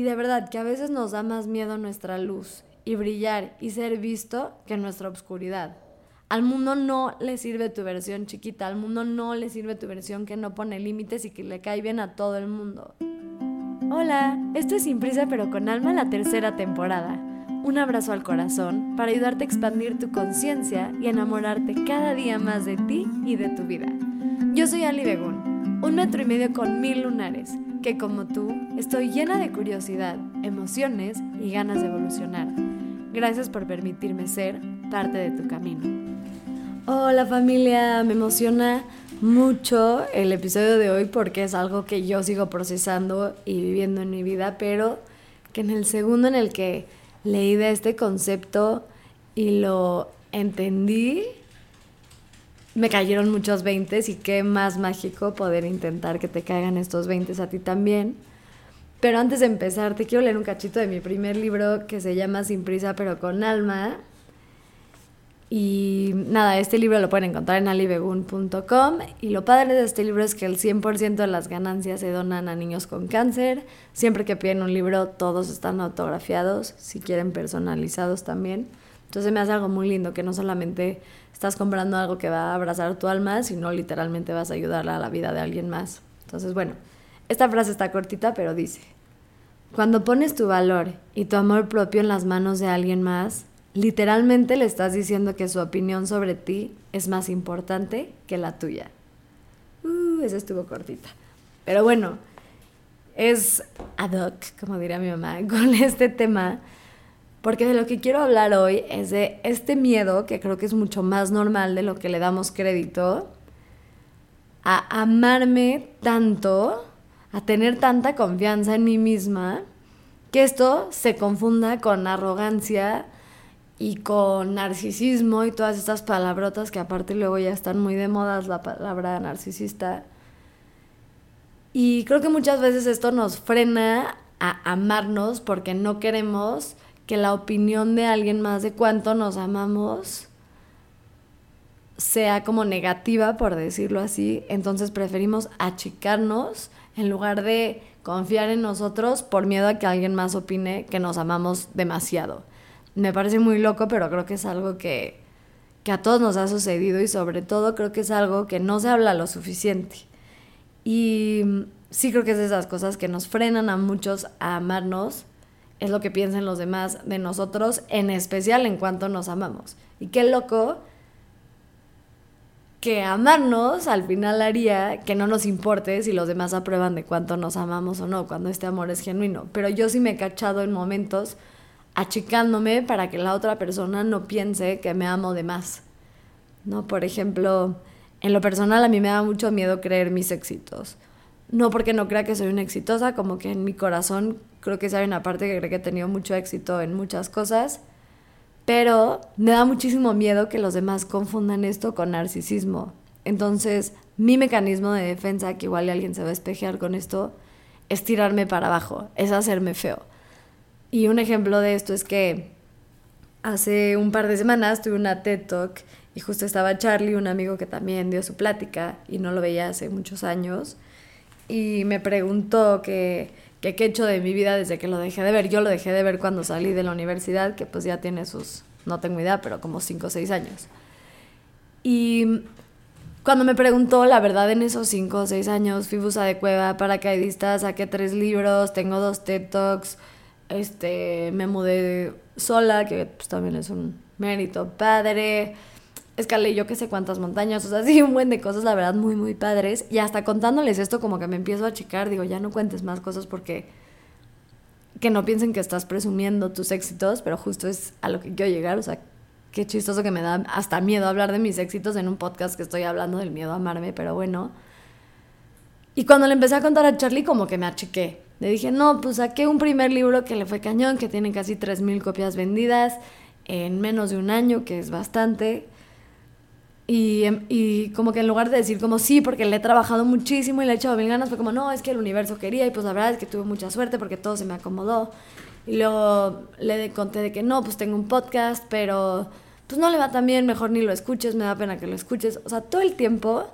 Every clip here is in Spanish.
Y de verdad que a veces nos da más miedo nuestra luz y brillar y ser visto que nuestra oscuridad. Al mundo no le sirve tu versión chiquita, al mundo no le sirve tu versión que no pone límites y que le cae bien a todo el mundo. Hola, esto es Sin Prisa pero con Alma la tercera temporada. Un abrazo al corazón para ayudarte a expandir tu conciencia y enamorarte cada día más de ti y de tu vida. Yo soy Ali Begún, un metro y medio con mil lunares, que como tú estoy llena de curiosidad, emociones y ganas de evolucionar. Gracias por permitirme ser parte de tu camino. Hola familia, me emociona mucho el episodio de hoy porque es algo que yo sigo procesando y viviendo en mi vida, pero que en el segundo en el que leí de este concepto y lo entendí, me cayeron muchos veintes y qué más mágico poder intentar que te caigan estos veintes a ti también. Pero antes de empezar, te quiero leer un cachito de mi primer libro que se llama Sin prisa pero con alma y nada, este libro lo pueden encontrar en alibegun.com y lo padre de este libro es que el 100% de las ganancias se donan a niños con cáncer. Siempre que piden un libro todos están autografiados, si quieren personalizados también. Entonces me hace algo muy lindo que no solamente estás comprando algo que va a abrazar tu alma, sino literalmente vas a ayudarla a la vida de alguien más. Entonces, bueno, esta frase está cortita, pero dice, cuando pones tu valor y tu amor propio en las manos de alguien más, literalmente le estás diciendo que su opinión sobre ti es más importante que la tuya. Uh, esa estuvo cortita. Pero bueno, es ad hoc, como diría mi mamá, con este tema, porque de lo que quiero hablar hoy es de este miedo, que creo que es mucho más normal de lo que le damos crédito, a amarme tanto, a tener tanta confianza en mí misma, que esto se confunda con arrogancia, y con narcisismo y todas estas palabrotas que aparte luego ya están muy de moda la palabra narcisista. Y creo que muchas veces esto nos frena a amarnos porque no queremos que la opinión de alguien más de cuánto nos amamos sea como negativa, por decirlo así. Entonces preferimos achicarnos en lugar de confiar en nosotros por miedo a que alguien más opine que nos amamos demasiado me parece muy loco, pero creo que es algo que, que a todos nos ha sucedido y sobre todo creo que es algo que no se habla lo suficiente. Y sí creo que es de esas cosas que nos frenan a muchos a amarnos, es lo que piensan los demás de nosotros, en especial en cuanto nos amamos. Y qué loco que amarnos al final haría que no nos importe si los demás aprueban de cuánto nos amamos o no, cuando este amor es genuino. Pero yo sí me he cachado en momentos achicándome para que la otra persona no piense que me amo de más. ¿No? Por ejemplo, en lo personal a mí me da mucho miedo creer mis éxitos. No porque no crea que soy una exitosa, como que en mi corazón creo que hay una parte que cree que he tenido mucho éxito en muchas cosas, pero me da muchísimo miedo que los demás confundan esto con narcisismo. Entonces, mi mecanismo de defensa, que igual alguien se va a espejear con esto, es tirarme para abajo, es hacerme feo. Y un ejemplo de esto es que hace un par de semanas tuve una TED Talk y justo estaba Charlie, un amigo que también dio su plática y no lo veía hace muchos años, y me preguntó que, qué he hecho de mi vida desde que lo dejé de ver. Yo lo dejé de ver cuando salí de la universidad, que pues ya tiene sus, no tengo idea, pero como 5 o 6 años. Y cuando me preguntó, la verdad, en esos 5 o 6 años fui busa de cueva, paracaidista, saqué tres libros, tengo dos TED Talks, este, me mudé sola, que pues también es un mérito padre. Escalé yo que sé cuántas montañas, o sea, sí, un buen de cosas, la verdad, muy, muy padres. Y hasta contándoles esto, como que me empiezo a achicar, digo, ya no cuentes más cosas porque que no piensen que estás presumiendo tus éxitos, pero justo es a lo que quiero llegar, o sea, qué chistoso que me da hasta miedo hablar de mis éxitos en un podcast que estoy hablando del miedo a amarme, pero bueno. Y cuando le empecé a contar a Charlie, como que me achiqué. Le dije, no, pues saqué un primer libro que le fue cañón, que tiene casi 3.000 copias vendidas en menos de un año, que es bastante. Y, em, y, como que en lugar de decir como sí, porque le he trabajado muchísimo y le he echado mil ganas, fue como no, es que el universo quería y pues la verdad es que tuve mucha suerte porque todo se me acomodó. Y luego le conté de que no, pues tengo un podcast, pero pues no le va tan bien, mejor ni lo escuches, me da pena que lo escuches. O sea, todo el tiempo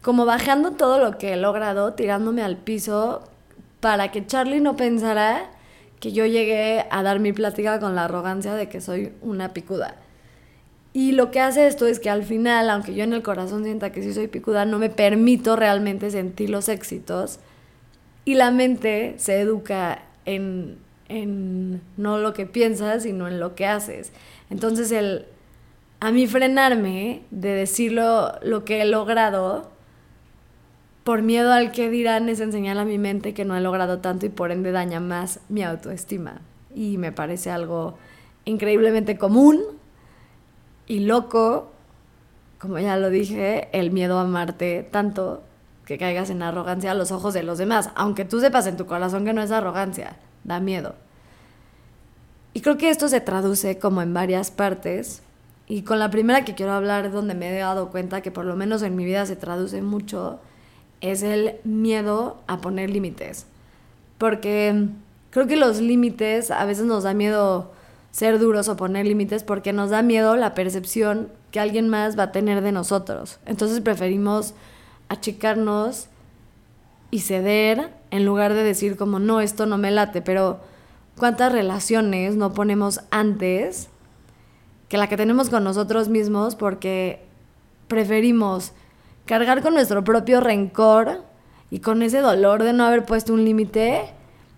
como bajando todo lo que he logrado, tirándome al piso para que Charlie no pensara que yo llegué a dar mi plática con la arrogancia de que soy una picuda. Y lo que hace esto es que al final, aunque yo en el corazón sienta que sí soy picuda, no me permito realmente sentir los éxitos. Y la mente se educa en, en no lo que piensas, sino en lo que haces. Entonces el a mí frenarme de decirlo lo que he logrado por miedo al que dirán es enseñar a mi mente que no he logrado tanto y por ende daña más mi autoestima. Y me parece algo increíblemente común y loco, como ya lo dije, el miedo a amarte tanto que caigas en arrogancia a los ojos de los demás, aunque tú sepas en tu corazón que no es arrogancia, da miedo. Y creo que esto se traduce como en varias partes. Y con la primera que quiero hablar, donde me he dado cuenta que por lo menos en mi vida se traduce mucho, es el miedo a poner límites. Porque creo que los límites a veces nos da miedo ser duros o poner límites porque nos da miedo la percepción que alguien más va a tener de nosotros. Entonces preferimos achicarnos y ceder en lugar de decir como no, esto no me late, pero ¿cuántas relaciones no ponemos antes que la que tenemos con nosotros mismos porque preferimos cargar con nuestro propio rencor y con ese dolor de no haber puesto un límite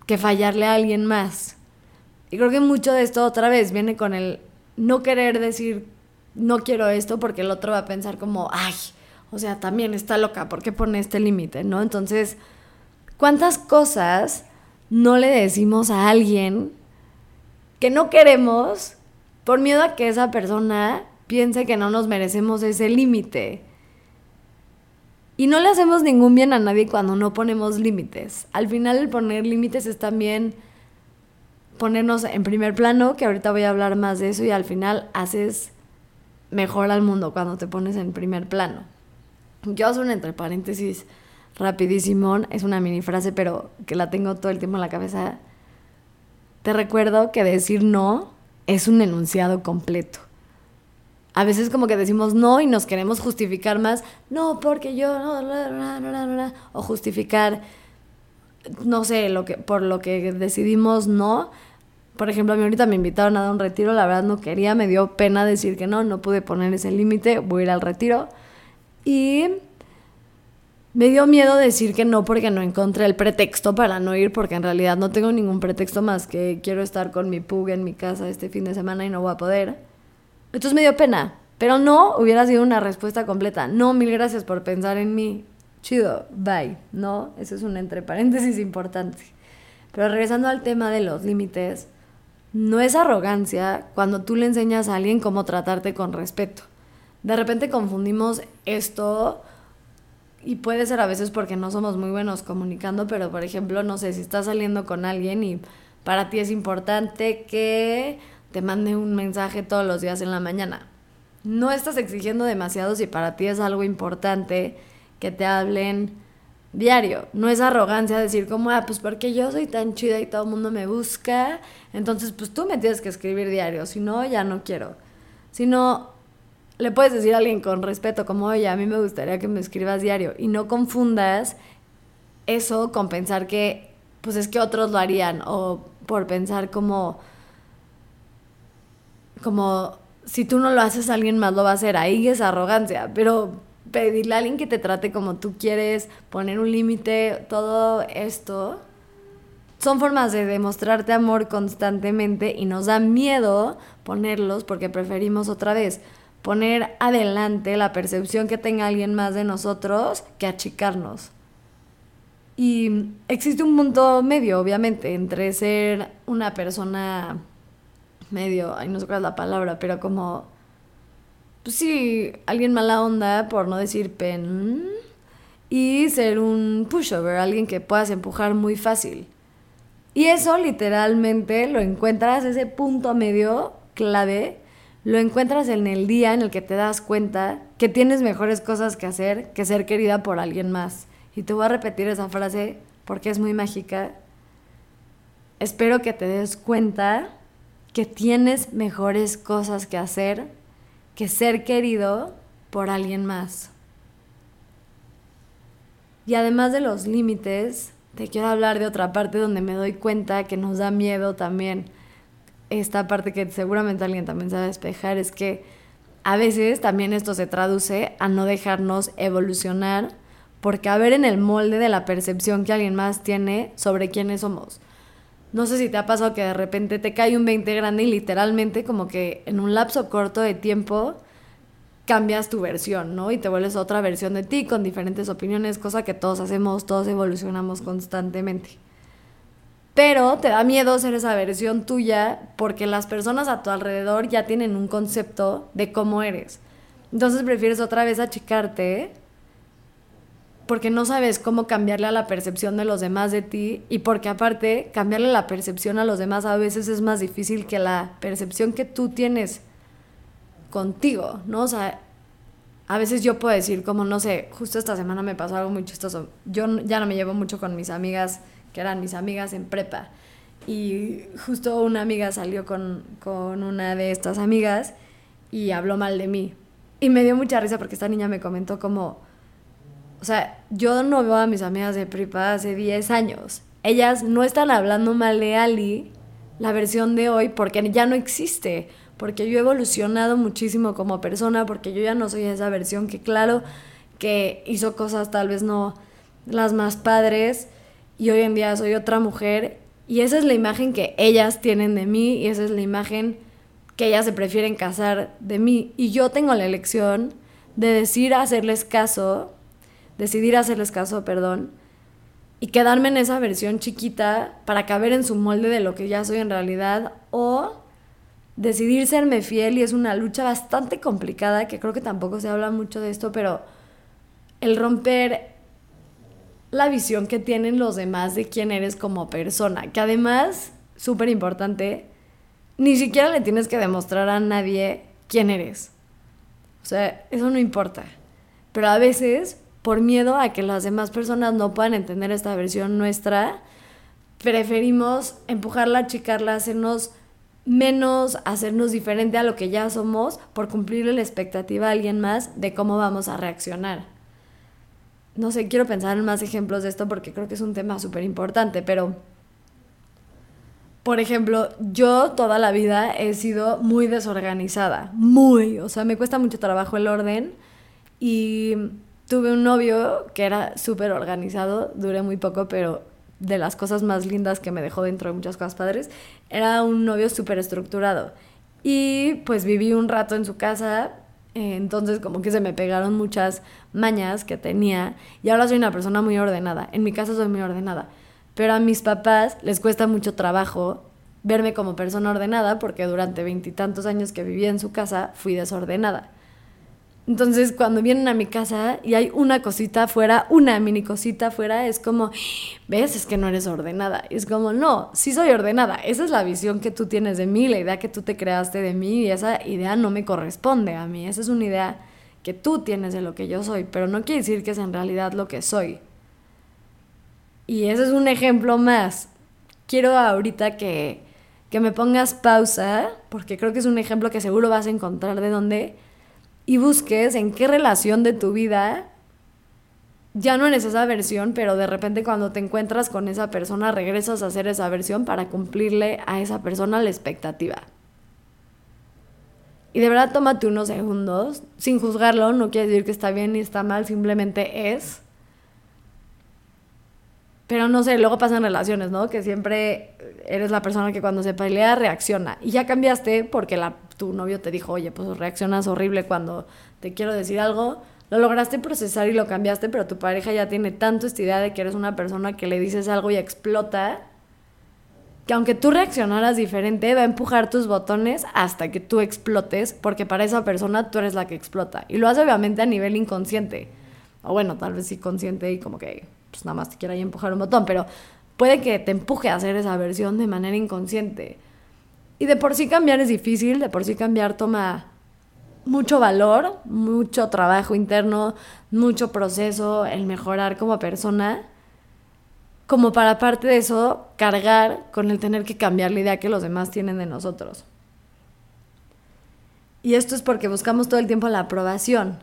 que fallarle a alguien más. Y creo que mucho de esto otra vez viene con el no querer decir no quiero esto porque el otro va a pensar como, ay, o sea, también está loca, ¿por qué pone este límite? ¿No? Entonces, ¿cuántas cosas no le decimos a alguien que no queremos por miedo a que esa persona piense que no nos merecemos ese límite? Y no le hacemos ningún bien a nadie cuando no ponemos límites. Al final el poner límites es también ponernos en primer plano, que ahorita voy a hablar más de eso, y al final haces mejor al mundo cuando te pones en primer plano. Yo hago un entre paréntesis rapidísimo, es una mini frase, pero que la tengo todo el tiempo en la cabeza. Te recuerdo que decir no es un enunciado completo a veces como que decimos no y nos queremos justificar más, no, porque yo, no, o justificar, no sé, lo que, por lo que decidimos no. Por ejemplo, a mí ahorita me invitaron a dar un retiro, la verdad no quería, me dio pena decir que no, no pude poner ese límite, voy a ir al retiro. Y me dio miedo decir que no porque no encontré el pretexto para no ir, porque en realidad no tengo ningún pretexto más que quiero estar con mi pug en mi casa este fin de semana y no voy a poder. Entonces me dio pena, pero no hubiera sido una respuesta completa. No, mil gracias por pensar en mí. Chido, bye. No, eso es un entre paréntesis importante. Pero regresando al tema de los límites, no es arrogancia cuando tú le enseñas a alguien cómo tratarte con respeto. De repente confundimos esto y puede ser a veces porque no somos muy buenos comunicando, pero por ejemplo, no sé, si estás saliendo con alguien y para ti es importante que te mande un mensaje todos los días en la mañana. No estás exigiendo demasiado si para ti es algo importante que te hablen diario. No es arrogancia decir como, ah, pues porque yo soy tan chida y todo el mundo me busca, entonces pues tú me tienes que escribir diario, si no, ya no quiero. Si no, le puedes decir a alguien con respeto como, oye, a mí me gustaría que me escribas diario y no confundas eso con pensar que, pues es que otros lo harían o por pensar como como si tú no lo haces, alguien más lo va a hacer. Ahí es arrogancia, pero pedirle a alguien que te trate como tú quieres, poner un límite, todo esto son formas de demostrarte amor constantemente y nos da miedo ponerlos porque preferimos otra vez poner adelante la percepción que tenga alguien más de nosotros que achicarnos. Y existe un punto medio, obviamente, entre ser una persona medio, ay, no sé cuál es la palabra, pero como, pues sí, alguien mala onda, por no decir pen, y ser un pushover, alguien que puedas empujar muy fácil. Y eso literalmente lo encuentras, ese punto medio clave, lo encuentras en el día en el que te das cuenta que tienes mejores cosas que hacer que ser querida por alguien más. Y te voy a repetir esa frase porque es muy mágica. Espero que te des cuenta que tienes mejores cosas que hacer que ser querido por alguien más. Y además de los límites, te quiero hablar de otra parte donde me doy cuenta que nos da miedo también. Esta parte que seguramente alguien también sabe despejar es que a veces también esto se traduce a no dejarnos evolucionar por caber en el molde de la percepción que alguien más tiene sobre quiénes somos. No sé si te ha pasado que de repente te cae un 20 grande y literalmente como que en un lapso corto de tiempo cambias tu versión, ¿no? Y te vuelves otra versión de ti con diferentes opiniones, cosa que todos hacemos, todos evolucionamos constantemente. Pero te da miedo ser esa versión tuya porque las personas a tu alrededor ya tienen un concepto de cómo eres. Entonces prefieres otra vez achicarte porque no sabes cómo cambiarle a la percepción de los demás de ti y porque aparte cambiarle la percepción a los demás a veces es más difícil que la percepción que tú tienes contigo, ¿no? O sea, a veces yo puedo decir como, no sé, justo esta semana me pasó algo muy chistoso. Yo ya no me llevo mucho con mis amigas, que eran mis amigas en prepa. Y justo una amiga salió con, con una de estas amigas y habló mal de mí. Y me dio mucha risa porque esta niña me comentó como, o sea, yo no veo a mis amigas de prepa hace 10 años. Ellas no están hablando mal de Ali, la versión de hoy, porque ya no existe. Porque yo he evolucionado muchísimo como persona, porque yo ya no soy esa versión que claro que hizo cosas tal vez no las más padres y hoy en día soy otra mujer. Y esa es la imagen que ellas tienen de mí y esa es la imagen que ellas se prefieren casar de mí. Y yo tengo la elección de decir hacerles caso, decidir hacerles caso, perdón, y quedarme en esa versión chiquita para caber en su molde de lo que ya soy en realidad o decidir serme fiel y es una lucha bastante complicada, que creo que tampoco se habla mucho de esto, pero el romper la visión que tienen los demás de quién eres como persona, que además, súper importante, ni siquiera le tienes que demostrar a nadie quién eres. O sea, eso no importa. Pero a veces, por miedo a que las demás personas no puedan entender esta versión nuestra, preferimos empujarla, achicarla, hacernos menos hacernos diferente a lo que ya somos por cumplir la expectativa de alguien más de cómo vamos a reaccionar. No sé, quiero pensar en más ejemplos de esto porque creo que es un tema súper importante, pero por ejemplo, yo toda la vida he sido muy desorganizada, muy, o sea, me cuesta mucho trabajo el orden y tuve un novio que era súper organizado, duré muy poco, pero de las cosas más lindas que me dejó dentro de muchas cosas padres, era un novio súper estructurado. Y pues viví un rato en su casa, eh, entonces como que se me pegaron muchas mañas que tenía y ahora soy una persona muy ordenada. En mi casa soy muy ordenada, pero a mis papás les cuesta mucho trabajo verme como persona ordenada porque durante veintitantos años que viví en su casa fui desordenada. Entonces, cuando vienen a mi casa y hay una cosita afuera, una mini cosita afuera, es como, ves, es que no eres ordenada. es como, no, sí soy ordenada. Esa es la visión que tú tienes de mí, la idea que tú te creaste de mí y esa idea no me corresponde a mí. Esa es una idea que tú tienes de lo que yo soy, pero no quiere decir que es en realidad lo que soy. Y ese es un ejemplo más. Quiero ahorita que, que me pongas pausa, porque creo que es un ejemplo que seguro vas a encontrar de dónde y busques en qué relación de tu vida ya no eres esa versión, pero de repente cuando te encuentras con esa persona regresas a ser esa versión para cumplirle a esa persona la expectativa. Y de verdad tómate unos segundos, sin juzgarlo, no quiere decir que está bien ni está mal, simplemente es. Pero no sé, luego pasan relaciones, ¿no? Que siempre eres la persona que cuando se pelea reacciona. Y ya cambiaste porque la tu novio te dijo, oye, pues reaccionas horrible cuando te quiero decir algo, lo lograste procesar y lo cambiaste, pero tu pareja ya tiene tanto esta idea de que eres una persona que le dices algo y explota, que aunque tú reaccionaras diferente, va a empujar tus botones hasta que tú explotes, porque para esa persona tú eres la que explota. Y lo hace obviamente a nivel inconsciente. O bueno, tal vez sí consciente y como que pues nada más te quiera ahí empujar un botón, pero puede que te empuje a hacer esa versión de manera inconsciente. Y de por sí cambiar es difícil, de por sí cambiar toma mucho valor, mucho trabajo interno, mucho proceso, el mejorar como persona, como para parte de eso cargar con el tener que cambiar la idea que los demás tienen de nosotros. Y esto es porque buscamos todo el tiempo la aprobación.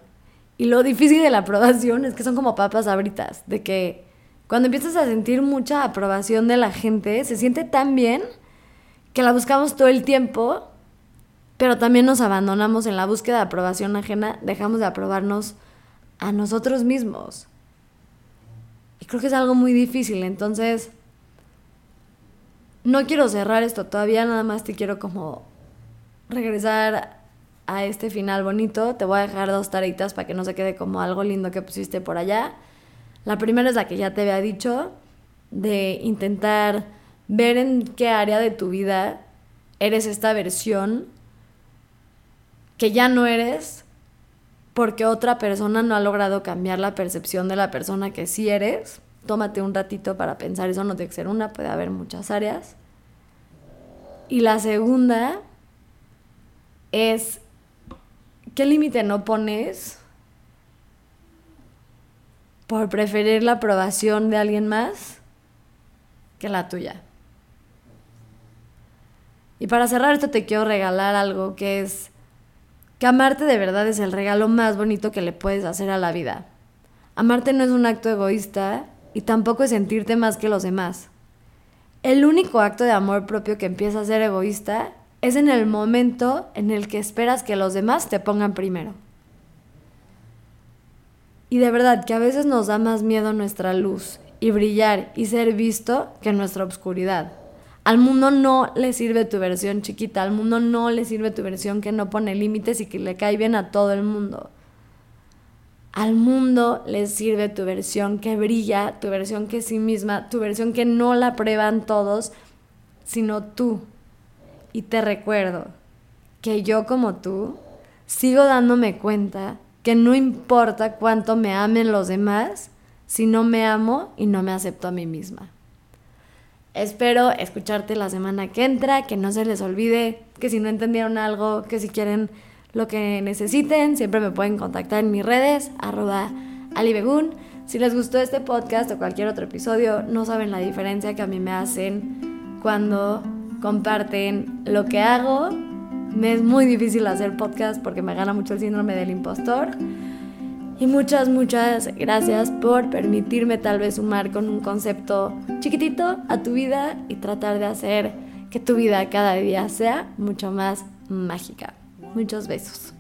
Y lo difícil de la aprobación es que son como papas abritas, de que Cuando empiezas a sentir mucha aprobación de la gente, se siente tan bien que la buscamos todo el tiempo, pero también nos abandonamos en la búsqueda de aprobación ajena, dejamos de aprobarnos a nosotros mismos. Y creo que es algo muy difícil, entonces no quiero cerrar esto todavía, nada más te quiero como regresar a este final bonito. Te voy a dejar dos tareitas para que no se quede como algo lindo que pusiste por allá. La primera es la que ya te había dicho, de intentar ver en qué área de tu vida eres esta versión que ya no eres porque otra persona no ha logrado cambiar la percepción de la persona que sí eres. Tómate un ratito para pensar, eso no tiene que ser una, puede haber muchas áreas. Y la segunda es, ¿qué límite no pones por preferir la aprobación de alguien más que la tuya? Y para cerrar esto te quiero regalar algo que es que amarte de verdad es el regalo más bonito que le puedes hacer a la vida. Amarte no es un acto egoísta y tampoco es sentirte más que los demás. El único acto de amor propio que empieza a ser egoísta es en el momento en el que esperas que los demás te pongan primero. Y de verdad que a veces nos da más miedo nuestra luz y brillar y ser visto que nuestra oscuridad. Al mundo no le sirve tu versión chiquita, al mundo no le sirve tu versión que no pone límites y que le cae bien a todo el mundo. Al mundo le sirve tu versión que brilla, tu versión que es sí misma, tu versión que no la prueban todos, sino tú. Y te recuerdo que yo como tú sigo dándome cuenta que no importa cuánto me amen los demás, si no me amo y no me acepto a mí misma. Espero escucharte la semana que entra, que no se les olvide que si no entendieron algo, que si quieren lo que necesiten, siempre me pueden contactar en mis redes, arroba alibegun. Si les gustó este podcast o cualquier otro episodio, no saben la diferencia que a mí me hacen cuando comparten lo que hago. Me es muy difícil hacer podcast porque me gana mucho el síndrome del impostor. Y muchas, muchas gracias por permitirme tal vez sumar con un concepto chiquitito a tu vida y tratar de hacer que tu vida cada día sea mucho más mágica. Muchos besos.